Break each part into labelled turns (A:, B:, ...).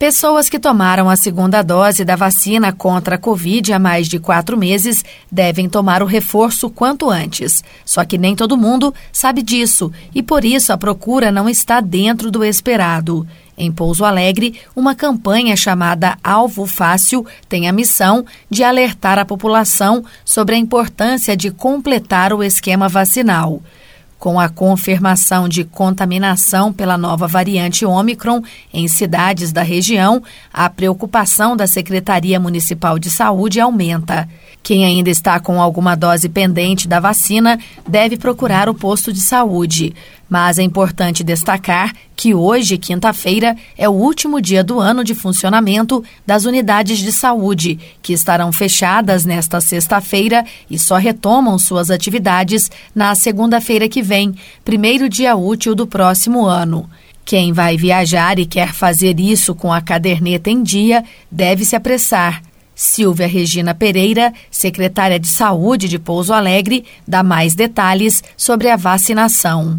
A: Pessoas que tomaram a segunda dose da vacina contra a Covid há mais de quatro meses devem tomar o reforço quanto antes. Só que nem todo mundo sabe disso e por isso a procura não está dentro do esperado. Em Pouso Alegre, uma campanha chamada Alvo Fácil tem a missão de alertar a população sobre a importância de completar o esquema vacinal. Com a confirmação de contaminação pela nova variante Ômicron em cidades da região, a preocupação da Secretaria Municipal de Saúde aumenta. Quem ainda está com alguma dose pendente da vacina deve procurar o posto de saúde. Mas é importante destacar que hoje, quinta-feira, é o último dia do ano de funcionamento das unidades de saúde, que estarão fechadas nesta sexta-feira e só retomam suas atividades na segunda-feira que vem, primeiro dia útil do próximo ano. Quem vai viajar e quer fazer isso com a caderneta em dia deve se apressar. Silvia Regina Pereira, secretária de Saúde de Pouso Alegre, dá mais detalhes sobre a vacinação.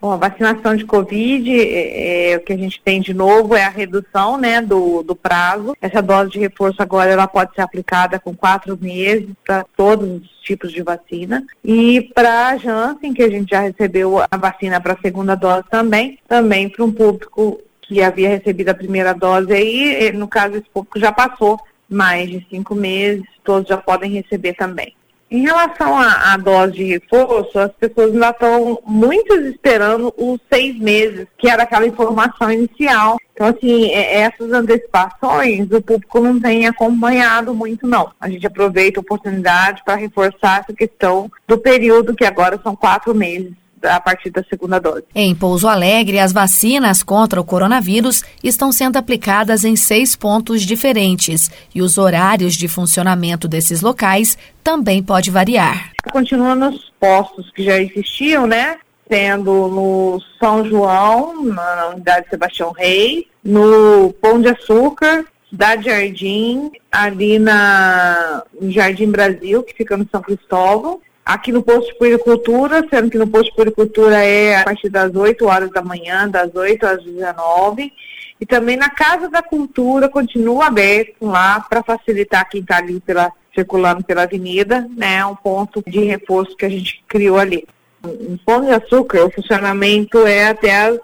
B: Bom, a vacinação de Covid, é, é, o que a gente tem de novo é a redução né, do, do prazo. Essa dose de reforço agora ela pode ser aplicada com quatro meses para todos os tipos de vacina. E para a Janssen, que a gente já recebeu a vacina para a segunda dose também, também para um público que havia recebido a primeira dose aí, no caso esse público já passou mais de cinco meses, todos já podem receber também. Em relação à, à, dose de reforço, as pessoas ainda estão muitas esperando os seis meses, que era aquela informação inicial. Então, assim, é, essas antecipações o público não tem acompanhado muito, não. A gente aproveita a oportunidade para reforçar essa questão do período, que agora são quatro meses a partir da segunda dose.
A: Em Pouso Alegre, as vacinas contra o coronavírus estão sendo aplicadas em seis pontos diferentes e os horários de funcionamento desses locais também pode variar.
B: Continua nos postos que já existiam, né? Sendo no São João, na unidade Sebastião Rei, no Pão de Açúcar, Cidade Jardim, ali na, no Jardim Brasil, que fica no São Cristóvão, aqui no posto de puericultura, sendo que no posto de puericultura é a partir das 8 horas da manhã, das 8 às 19 e também na Casa da Cultura continua aberto lá para facilitar quem está ali pela, circulando pela avenida, né, um ponto de reforço que a gente criou ali. Em Pão de Açúcar, o funcionamento é até as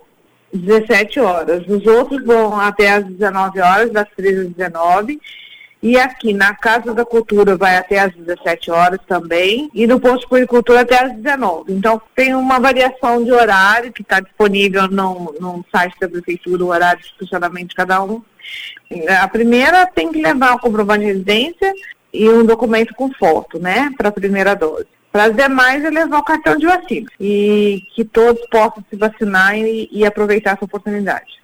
B: 17 horas. Os outros vão até as 19 horas, das 13 às 19 e aqui na Casa da Cultura vai até às 17 horas também. E no Posto de Puricultura até às 19. Então tem uma variação de horário que está disponível no, no site da Prefeitura, o horário de funcionamento de cada um. A primeira tem que levar o comprovante de residência e um documento com foto, né, para a primeira dose. Para as demais, é levar o cartão de vacina. E que todos possam se vacinar e, e aproveitar essa oportunidade.